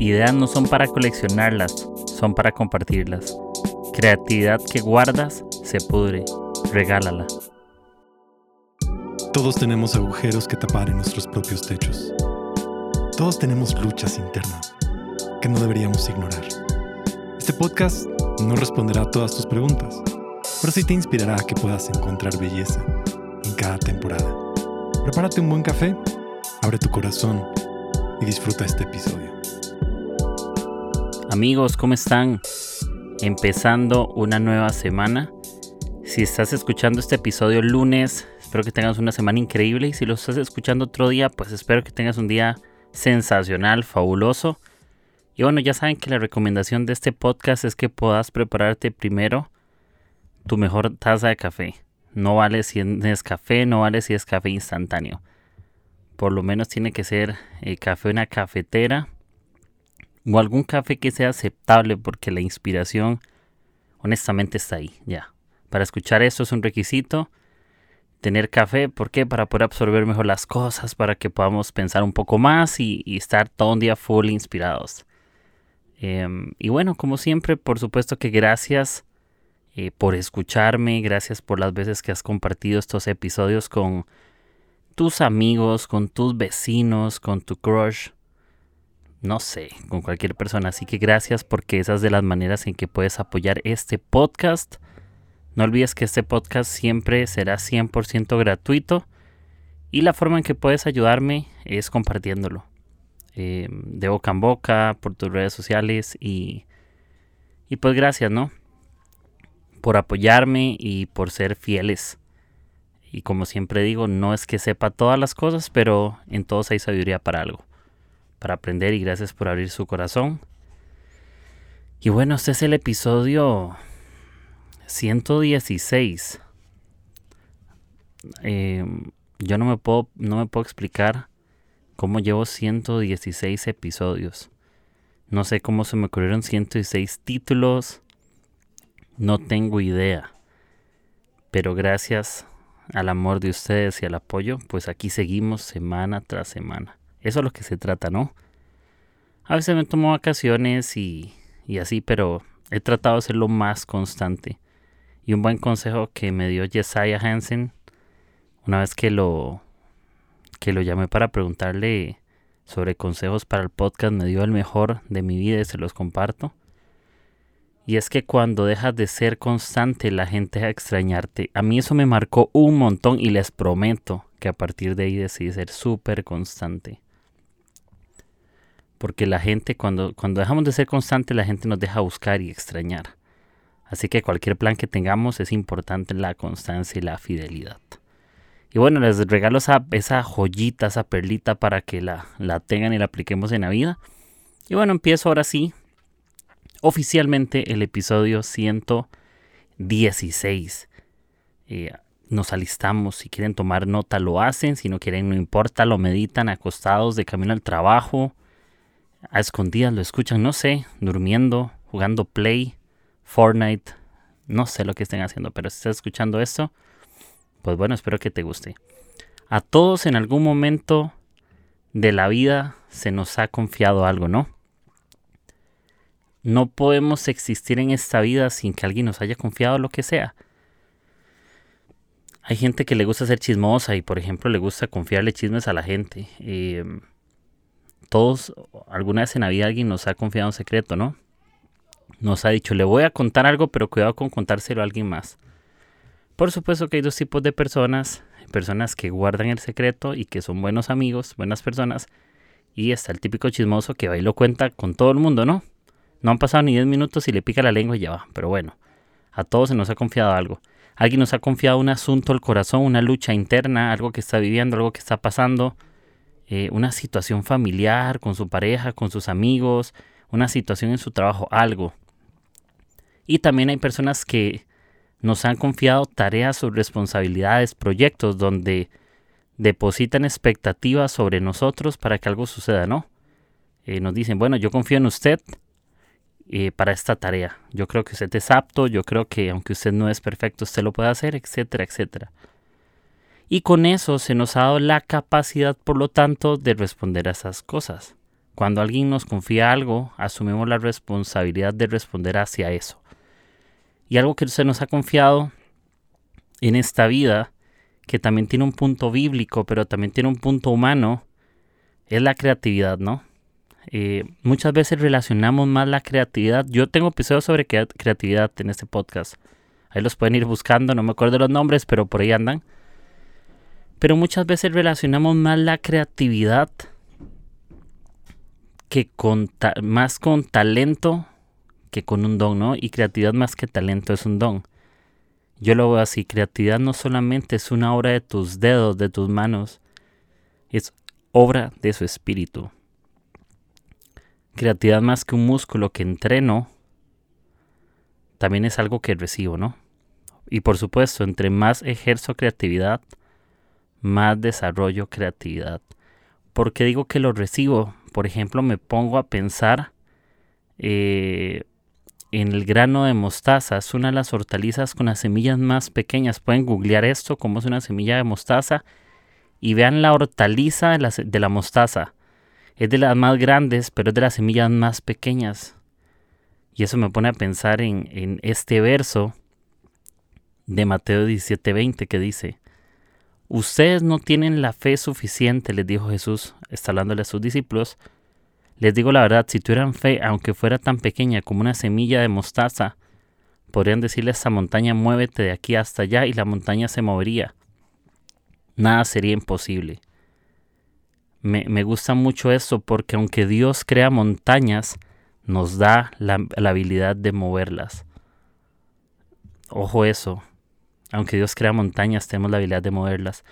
Ideas no son para coleccionarlas, son para compartirlas. Creatividad que guardas se pudre, regálala. Todos tenemos agujeros que tapar en nuestros propios techos. Todos tenemos luchas internas que no deberíamos ignorar. Este podcast no responderá a todas tus preguntas, pero sí te inspirará a que puedas encontrar belleza en cada temporada. Prepárate un buen café, abre tu corazón y disfruta este episodio. Amigos, ¿cómo están? Empezando una nueva semana. Si estás escuchando este episodio lunes, espero que tengas una semana increíble y si lo estás escuchando otro día, pues espero que tengas un día sensacional, fabuloso. Y bueno, ya saben que la recomendación de este podcast es que puedas prepararte primero tu mejor taza de café. No vale si es café, no vale si es café instantáneo. Por lo menos tiene que ser eh, café una cafetera o algún café que sea aceptable porque la inspiración honestamente está ahí, ya. Para escuchar esto es un requisito. Tener café, ¿por qué? Para poder absorber mejor las cosas, para que podamos pensar un poco más y estar todo un día full inspirados. Em, y bueno, como siempre, por supuesto que gracias eh, por escucharme, gracias por las veces que has compartido estos episodios con tus amigos, con tus vecinos, con tu crush, no sé, con cualquier persona. Así que gracias porque esas de las maneras en que puedes apoyar este podcast. No olvides que este podcast siempre será 100% gratuito y la forma en que puedes ayudarme es compartiéndolo. Eh, de boca en boca, por tus redes sociales y, y pues gracias, ¿no? Por apoyarme y por ser fieles. Y como siempre digo, no es que sepa todas las cosas, pero en todos hay sabiduría para algo, para aprender y gracias por abrir su corazón. Y bueno, este es el episodio 116. Eh, yo no me puedo, no me puedo explicar cómo llevo 116 episodios. No sé cómo se me ocurrieron 116 títulos. No tengo idea. Pero gracias al amor de ustedes y al apoyo, pues aquí seguimos semana tras semana. Eso es lo que se trata, ¿no? A veces me tomo vacaciones y, así, pero he tratado de ser lo más constante. Y un buen consejo que me dio Jesiah Hansen, una vez que lo, que lo llamé para preguntarle sobre consejos para el podcast, me dio el mejor de mi vida y se los comparto. Y es que cuando dejas de ser constante, la gente deja de extrañarte. A mí eso me marcó un montón y les prometo que a partir de ahí decidí ser súper constante. Porque la gente, cuando, cuando dejamos de ser constante, la gente nos deja buscar y extrañar. Así que cualquier plan que tengamos es importante la constancia y la fidelidad. Y bueno, les regalo esa, esa joyita, esa perlita para que la, la tengan y la apliquemos en la vida. Y bueno, empiezo ahora sí oficialmente el episodio 116. Eh, nos alistamos, si quieren tomar nota lo hacen, si no quieren no importa, lo meditan acostados de camino al trabajo, a escondidas lo escuchan, no sé, durmiendo, jugando play, Fortnite, no sé lo que estén haciendo, pero si estás escuchando esto, pues bueno, espero que te guste. A todos en algún momento de la vida se nos ha confiado algo, ¿no? No podemos existir en esta vida sin que alguien nos haya confiado lo que sea. Hay gente que le gusta ser chismosa y, por ejemplo, le gusta confiarle chismes a la gente. Em, todos, alguna vez en la vida alguien nos ha confiado un secreto, ¿no? Nos ha dicho, le voy a contar algo, pero cuidado con contárselo a alguien más. Por supuesto que hay dos tipos de personas, personas que guardan el secreto y que son buenos amigos, buenas personas, y está el típico chismoso que va y lo cuenta con todo el mundo, ¿no? No han pasado ni 10 minutos y le pica la lengua y ya va, pero bueno, a todos se nos ha confiado algo. Alguien nos ha confiado un asunto al corazón, una lucha interna, algo que está viviendo, algo que está pasando, eh, una situación familiar con su pareja, con sus amigos, una situación en su trabajo, algo. Y también hay personas que nos han confiado tareas o responsabilidades, proyectos donde depositan expectativas sobre nosotros para que algo suceda, ¿no? Eh, nos dicen, bueno, yo confío en usted eh, para esta tarea. Yo creo que usted es apto, yo creo que aunque usted no es perfecto, usted lo puede hacer, etcétera, etcétera. Y con eso se nos ha dado la capacidad, por lo tanto, de responder a esas cosas. Cuando alguien nos confía algo, asumimos la responsabilidad de responder hacia eso. Y algo que se nos ha confiado en esta vida, que también tiene un punto bíblico, pero también tiene un punto humano, es la creatividad, ¿no? Eh, muchas veces relacionamos más la creatividad. Yo tengo episodios sobre creatividad en este podcast. Ahí los pueden ir buscando, no me acuerdo los nombres, pero por ahí andan. Pero muchas veces relacionamos más la creatividad que con más con talento que con un don, ¿no? Y creatividad más que talento es un don. Yo lo veo así, creatividad no solamente es una obra de tus dedos, de tus manos, es obra de su espíritu. Creatividad más que un músculo que entreno, también es algo que recibo, ¿no? Y por supuesto, entre más ejerzo creatividad, más desarrollo creatividad. ¿Por qué digo que lo recibo? Por ejemplo, me pongo a pensar eh, en el grano de mostaza. Es una de las hortalizas con las semillas más pequeñas. Pueden googlear esto, cómo es una semilla de mostaza. Y vean la hortaliza de la, mostaza. Es de las más grandes, pero es de las semillas más pequeñas. Y eso me pone a pensar en, en este verso de Mateo 17:20 que dice, Ustedes no tienen la fe suficiente, les dijo Jesús, está hablándole a sus discípulos. Les digo la verdad, si tuvieran fe, aunque fuera tan pequeña como una semilla de mostaza, podrían decirle a esta montaña, muévete de aquí hasta allá y la montaña se movería. Nada sería imposible. Me, me gusta mucho eso porque aunque Dios crea montañas, nos da la, la habilidad de moverlas. Ojo eso, aunque Dios crea montañas, tenemos la habilidad de moverlas.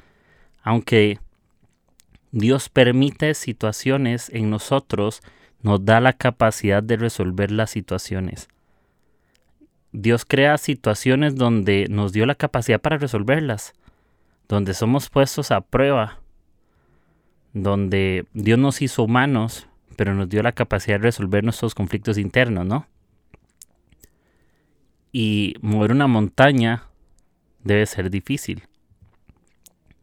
Aunque Dios permite situaciones en nosotros, nos da la capacidad de resolver las situaciones. Dios crea situaciones donde nos dio la capacidad para resolverlas, donde somos puestos a prueba, donde Dios nos hizo humanos, pero nos dio la capacidad de resolver nuestros conflictos internos, ¿no? Y mover una montaña debe ser difícil.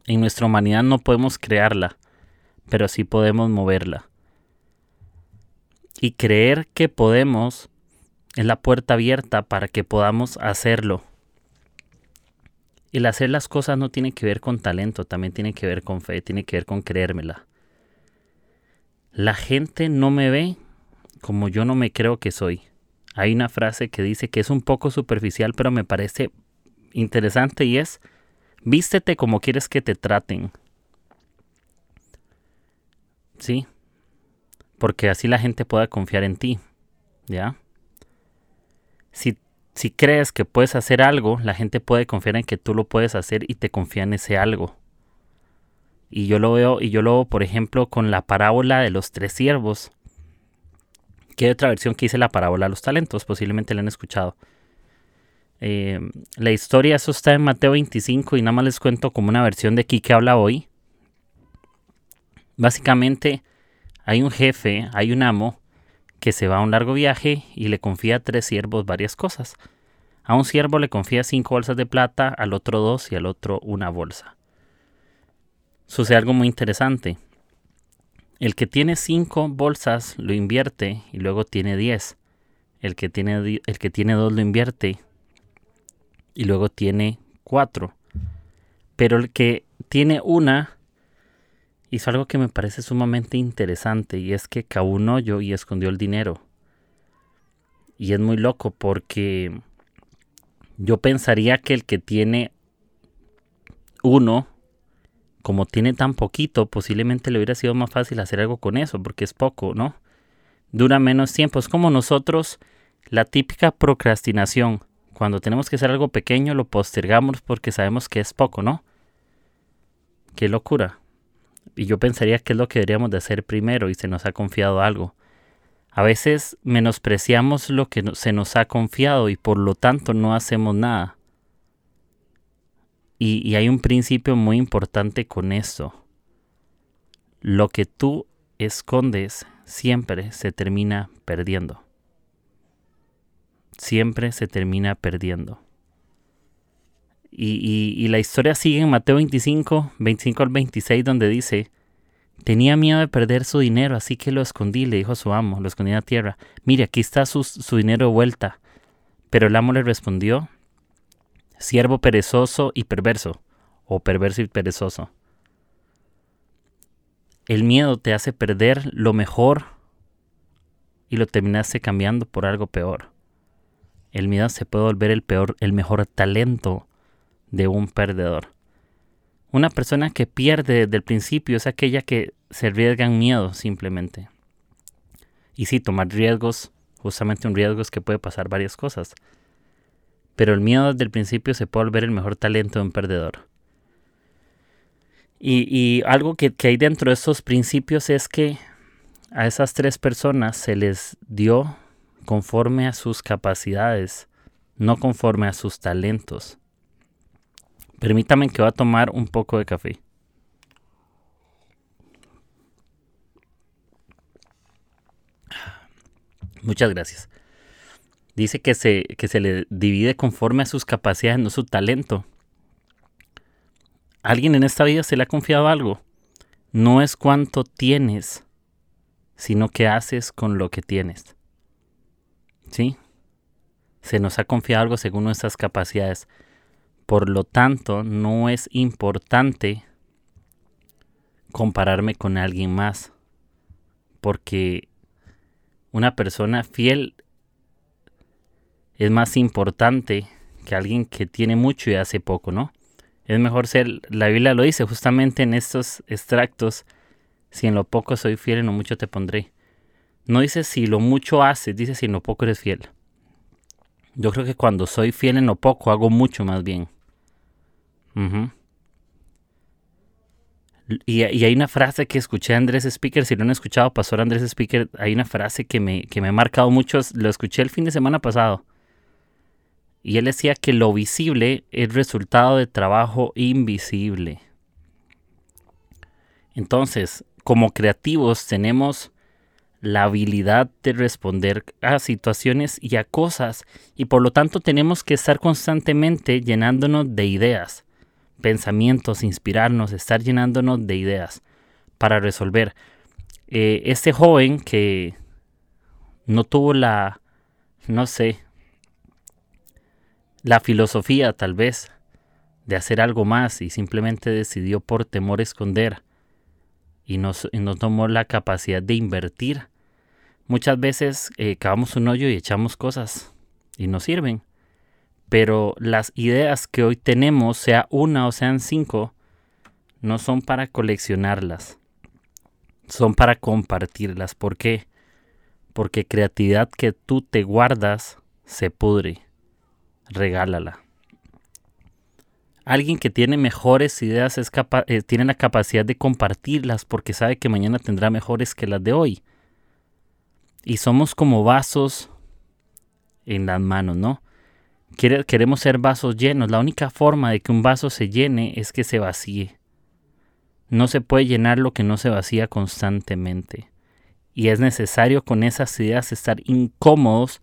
En nuestra humanidad no podemos crearla, pero sí podemos moverla. Y creer que podemos es la puerta abierta para que podamos hacerlo. El hacer las cosas no tiene que ver con talento, también tiene que ver con fe, tiene que ver con creérmela. La gente no me ve como yo no me creo que soy. Hay una frase que dice que es un poco superficial, pero me parece interesante y es, vístete como quieres que te traten. ¿Sí? Porque así la gente pueda confiar en ti. ¿Ya? Si, si crees que puedes hacer algo, la gente puede confiar en que tú lo puedes hacer y te confía en ese algo. Y yo lo veo, y yo lo veo, por ejemplo, con la parábola de los tres siervos. Que otra versión que dice la parábola de los talentos, posiblemente la han escuchado. Eh, la historia, eso está en Mateo 25 y nada más les cuento como una versión de aquí que habla hoy. Básicamente hay un jefe, hay un amo que se va a un largo viaje y le confía a tres siervos varias cosas. A un siervo le confía cinco bolsas de plata, al otro dos y al otro una bolsa. Sucede algo muy interesante. El que tiene cinco bolsas lo invierte y luego tiene diez. El que tiene, el que tiene dos lo invierte y luego tiene cuatro. Pero el que tiene una hizo algo que me parece sumamente interesante y es que cavó un hoyo y escondió el dinero. Y es muy loco porque yo pensaría que el que tiene uno, como tiene tan poquito, posiblemente le hubiera sido más fácil hacer algo con eso porque es poco, ¿no? Dura menos tiempo. Es como nosotros, la típica procrastinación cuando tenemos que hacer algo pequeño lo postergamos porque sabemos que es poco, ¿no? Qué locura. Y yo pensaría que es lo que deberíamos de hacer primero y se nos ha confiado algo. A veces menospreciamos lo que se nos ha confiado y por lo tanto no hacemos nada. Y, y hay un principio muy importante con esto. Lo que tú escondes siempre se termina perdiendo siempre se termina perdiendo. Y, la historia sigue en Mateo 25, 25 al 26, donde dice, Tenía miedo de perder su dinero, así que lo escondí, le dijo a su amo, lo escondí en la tierra. Mire, aquí está su, su dinero de vuelta. Pero el amo le respondió, siervo perezoso y perverso, o perverso y perezoso. El miedo te hace perder lo mejor y lo terminaste cambiando por algo peor. El miedo se puede volver el peor, el mejor talento de un perdedor. Una persona que pierde desde el principio es aquella que se arriesga en miedo simplemente. Y sí, tomar riesgos, justamente un riesgo es que puede pasar varias cosas. Pero el miedo desde el principio se puede volver el mejor talento de un perdedor. Y, algo que, hay dentro de estos principios es que a esas tres personas se les dio conforme a sus capacidades, no conforme a sus talentos. Permítame que voy a tomar un poco de café. Muchas gracias. Dice que se, que se le divide conforme a sus capacidades, no su talento. ¿Alguien en esta vida se le ha confiado algo? No es cuánto tienes, sino qué haces con lo que tienes. ¿Sí? Se nos ha confiado algo según nuestras capacidades. Por lo tanto, no es importante compararme con alguien más. Porque una persona fiel es más importante que alguien que tiene mucho y hace poco, ¿no? Es mejor ser, la Biblia lo dice justamente en estos extractos, si en lo poco soy fiel, en lo mucho te pondré. No dice si lo mucho haces, dice si en lo poco eres fiel. Yo creo que cuando soy fiel en lo poco, hago mucho más bien y, hay una frase que escuché a Andrés Speaker, si lo han escuchado, Pastor Andrés Speaker, hay una frase que me, que me ha marcado mucho, lo escuché el fin de semana pasado. Y él decía que lo visible es resultado de trabajo invisible. Entonces, como creativos tenemos la habilidad de responder a situaciones y a cosas y por lo tanto tenemos que estar constantemente llenándonos de ideas pensamientos, inspirarnos, estar llenándonos de ideas para resolver. Eh, este joven que no tuvo la, no sé, la filosofía tal vez de hacer algo más y simplemente decidió por temor esconder y no, tomó la capacidad de invertir. Muchas veces eh, cavamos un hoyo y echamos cosas y no sirven pero las ideas que hoy tenemos, sea una o sean cinco, no son para coleccionarlas, son para compartirlas. ¿Por qué? Porque creatividad que tú te guardas se pudre. Regálala. Alguien que tiene mejores ideas es eh, tiene la capacidad de compartirlas porque sabe que mañana tendrá mejores que las de hoy. Y somos como vasos en las manos, ¿no? queremos ser vasos llenos. La única forma de que un vaso se llene es que se vacíe. No se puede llenar lo que no se vacía constantemente. Y es necesario con esas ideas estar incómodos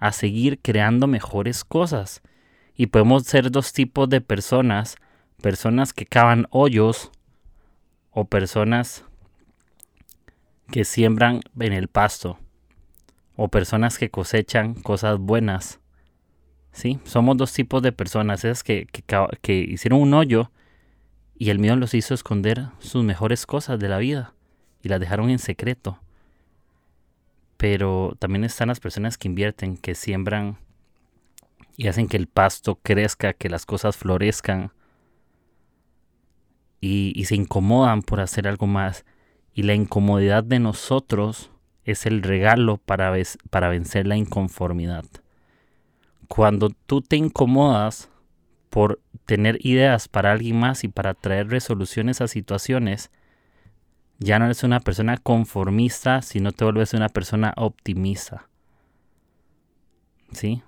a seguir creando mejores cosas. Y podemos ser dos tipos de personas. Personas que cavan hoyos o personas que siembran en el pasto. O personas que cosechan cosas buenas ¿sí? Somos dos tipos de personas, esas que, que, hicieron un hoyo y el miedo los hizo esconder sus mejores cosas de la vida y las dejaron en secreto. Pero también están las personas que invierten, que siembran y hacen que el pasto crezca, que las cosas florezcan y, y se incomodan por hacer algo más. Y la incomodidad de nosotros es el regalo para, para vencer la inconformidad cuando tú te incomodas por tener ideas para alguien más y para traer resoluciones a situaciones, ya no eres una persona conformista, sino te vuelves una persona optimista. ¿Sí?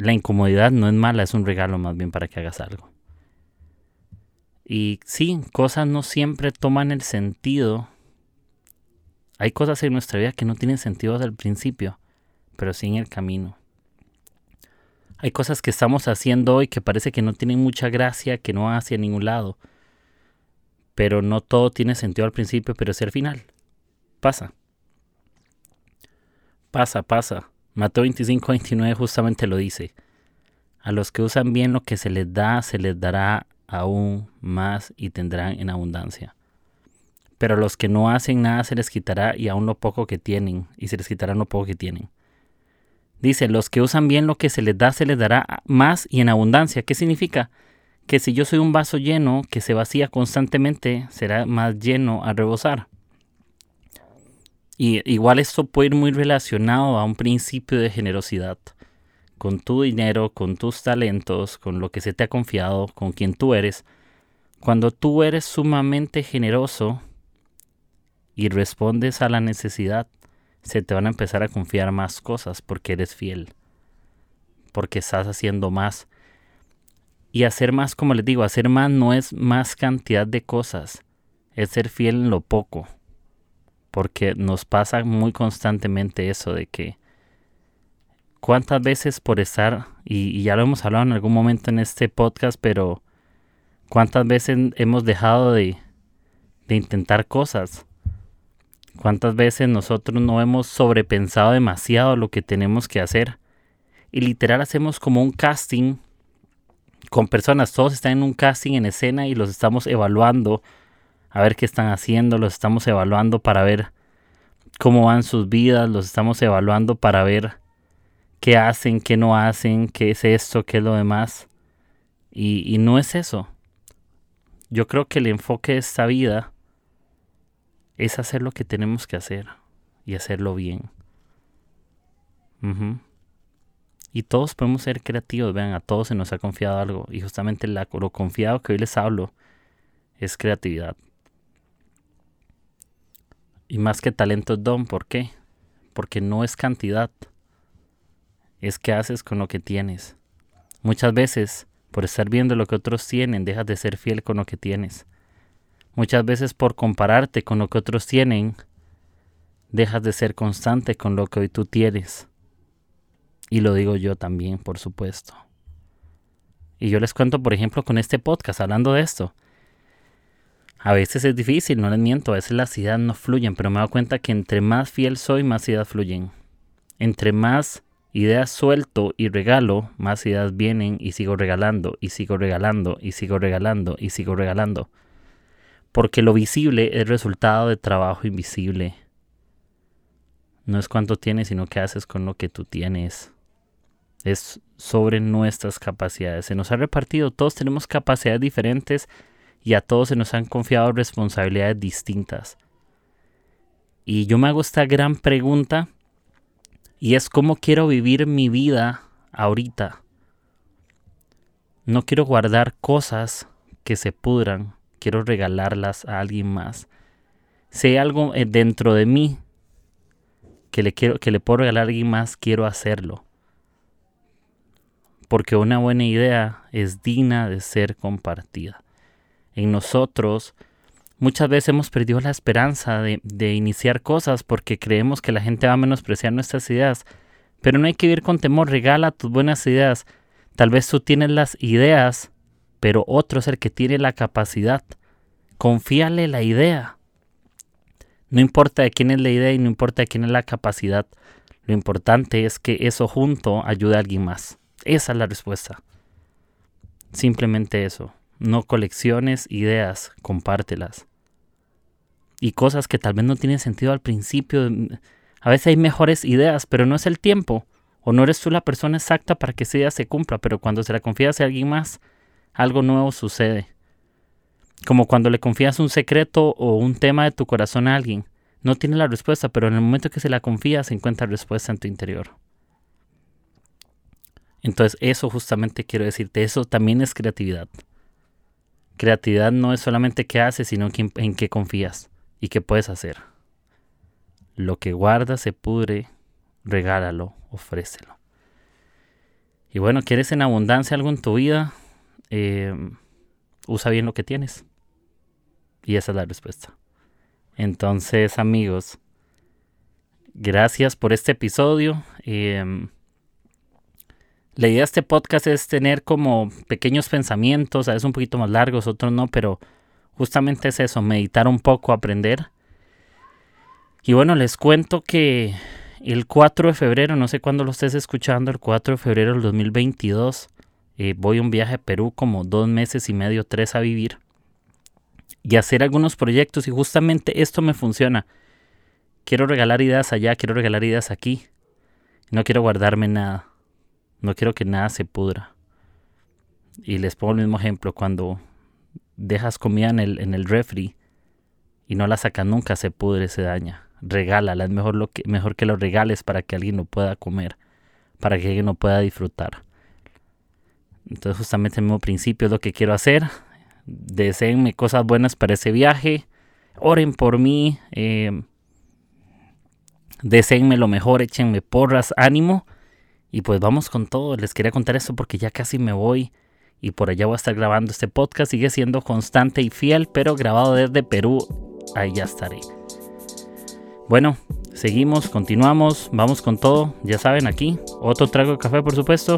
La incomodidad no es mala, es un regalo más bien para que hagas algo. Y sí, cosas no siempre toman el sentido. Hay cosas en nuestra vida que no tienen sentido el principio, pero sí en el camino. Hay cosas que estamos haciendo hoy que parece que no tienen mucha gracia, que no van hacia ningún lado. pero no todo tiene sentido al principio, pero es el final. Pasa. Pasa, pasa. Mateo 25, 29 justamente lo dice. A los que usan bien lo que se les da, se les dará aún más y tendrán en abundancia. Pero a los que no hacen nada se les quitará y aún lo poco que tienen, y se les quitará lo poco que tienen. Dice, los que usan bien lo que se les da, se les dará más y en abundancia. ¿Qué significa? Que si yo soy un vaso lleno que se vacía constantemente, será más lleno a rebosar. Y igual esto puede ir muy relacionado a un principio de generosidad. Con tu dinero, con tus talentos, con lo que se te ha confiado, con quien tú eres. Cuando tú eres sumamente generoso y respondes a la necesidad, se te van a empezar a confiar más cosas porque eres fiel. Porque estás haciendo más. Y hacer más, como les digo, hacer más no es más cantidad de cosas. Es ser fiel en lo poco porque nos pasa muy constantemente eso de que cuántas veces por estar, y, ya lo hemos hablado en algún momento en este podcast, pero cuántas veces hemos dejado de, de intentar cosas. ¿Cuántas veces nosotros no hemos sobrepensado demasiado lo que tenemos que hacer? Y literal hacemos como un casting con personas, todos están en un casting en escena y los estamos evaluando a ver qué están haciendo, los estamos evaluando para ver cómo van sus vidas, los estamos evaluando para ver qué hacen, qué no hacen, qué es esto, qué es lo demás. Y, no es eso. Yo creo que el enfoque de esta vida es hacer lo que tenemos que hacer y hacerlo bien. Y todos podemos ser creativos, vean, a todos se nos ha confiado algo. Y justamente lo confiado que hoy les hablo es creatividad. Y más que talento es don, ¿por qué? Porque no es cantidad, es qué haces con lo que tienes. Muchas veces, por estar viendo lo que otros tienen, dejas de ser fiel con lo que tienes. Muchas veces por compararte con lo que otros tienen, dejas de ser constante con lo que hoy tú tienes. Y lo digo yo también, por supuesto. Y yo les cuento, por ejemplo, con este podcast, hablando de esto. A veces es difícil, no les miento, a veces las ideas no fluyen, pero me doy cuenta que entre más fiel soy, más ideas fluyen. Entre más ideas suelto y regalo, más ideas vienen y sigo regalando, y sigo regalando, y sigo regalando, y sigo regalando. Porque lo visible es resultado de trabajo invisible. No es cuánto tienes, sino qué haces con lo que tú tienes. Es sobre nuestras capacidades. Se nos ha repartido, todos tenemos capacidades diferentes y a todos se nos han confiado responsabilidades distintas. Y yo me hago esta gran pregunta y es cómo quiero vivir mi vida ahorita. No quiero guardar cosas que se pudran, quiero regalarlas a alguien más. Si hay algo eh, dentro de mí que le, quiero, que le puedo regalar a alguien más, quiero hacerlo. Porque una buena idea es digna de ser compartida en nosotros, muchas veces hemos perdido la esperanza de, iniciar cosas porque creemos que la gente va a menospreciar nuestras ideas. Pero no hay que vivir con temor, regala tus buenas ideas. Tal vez tú tienes las ideas, pero otro es el que tiene la capacidad. Confíale la idea. No importa de quién es la idea y no importa de quién es la capacidad. Lo importante es que eso junto ayude a alguien más. Esa es la respuesta. Simplemente eso. No colecciones ideas, compártelas. Y cosas que tal vez no tienen sentido al principio. A veces hay mejores ideas, pero no es el tiempo. O no eres tú la persona exacta para que esa idea se cumpla, pero cuando se la confías a alguien más, algo nuevo sucede. Como cuando le confías un secreto o un tema de tu corazón a alguien. No tiene la respuesta, pero en el momento que se la confías, se encuentra respuesta en tu interior. Entonces, eso justamente quiero decirte, eso también es creatividad. Creatividad no es solamente qué haces, sino en qué confías y qué puedes hacer. Lo que guarda se pudre, regálalo, ofrécelo. Y bueno, ¿quieres en abundancia algo en tu vida? Eh, usa bien lo que tienes. Y esa es la respuesta. Entonces, amigos, gracias por este episodio. Eh, la idea de este podcast es tener como pequeños pensamientos, a veces un poquito más largos, otros no, pero justamente es eso, meditar un poco, aprender. Y bueno, les cuento que el 4 de febrero, no sé cuándo lo estés escuchando, el 4 de febrero del 2022, eh, voy a un viaje a Perú como dos meses y medio, tres a vivir y hacer algunos proyectos y justamente esto me funciona. Quiero regalar ideas allá, quiero regalar ideas aquí. No quiero guardarme nada. No quiero que nada se pudra. Y les pongo el mismo ejemplo. Cuando dejas comida en el, en el refri y no la sacas nunca, se pudre, se daña. Regálala. Es mejor, lo que, mejor que lo regales para que alguien lo pueda comer. Para que alguien lo pueda disfrutar. Entonces justamente el mismo principio es lo que quiero hacer. Deseenme cosas buenas para ese viaje. Oren por mí. Eh, deseenme lo mejor. Échenme porras, ánimo. Y pues vamos con todo. Les quería contar esto porque ya casi me voy. Y por allá voy a estar grabando este podcast. Sigue siendo constante y fiel, pero grabado desde Perú. Ahí ya estaré. Bueno, seguimos, continuamos, vamos con todo. Ya saben, aquí otro trago de café, por supuesto.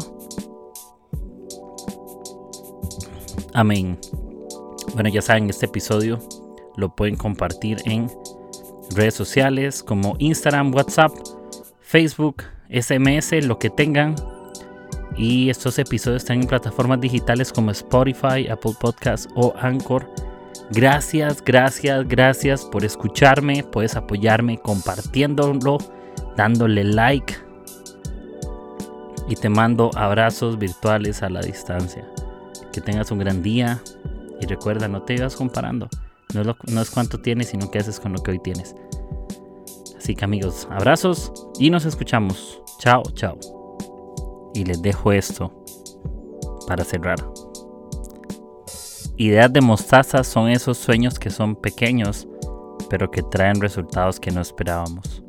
Amén. Bueno, ya saben, este episodio lo pueden compartir en redes sociales como Instagram, WhatsApp, Facebook, SMS, lo que tengan. Y estos episodios están en plataformas digitales como Spotify, Apple Podcasts o Anchor. Gracias, gracias, gracias por escucharme. Puedes apoyarme compartiéndolo, dándole like. Y te mando abrazos virtuales a la distancia. Que tengas un gran día, y recuerda, no te vayas comparando. No no es cuánto tienes, sino qué haces con lo que hoy tienes. Así que amigos, abrazos y nos escuchamos. Chao, chao. Y les dejo esto para cerrar. Ideas de mostaza son esos sueños que son pequeños, pero que traen resultados que no esperábamos.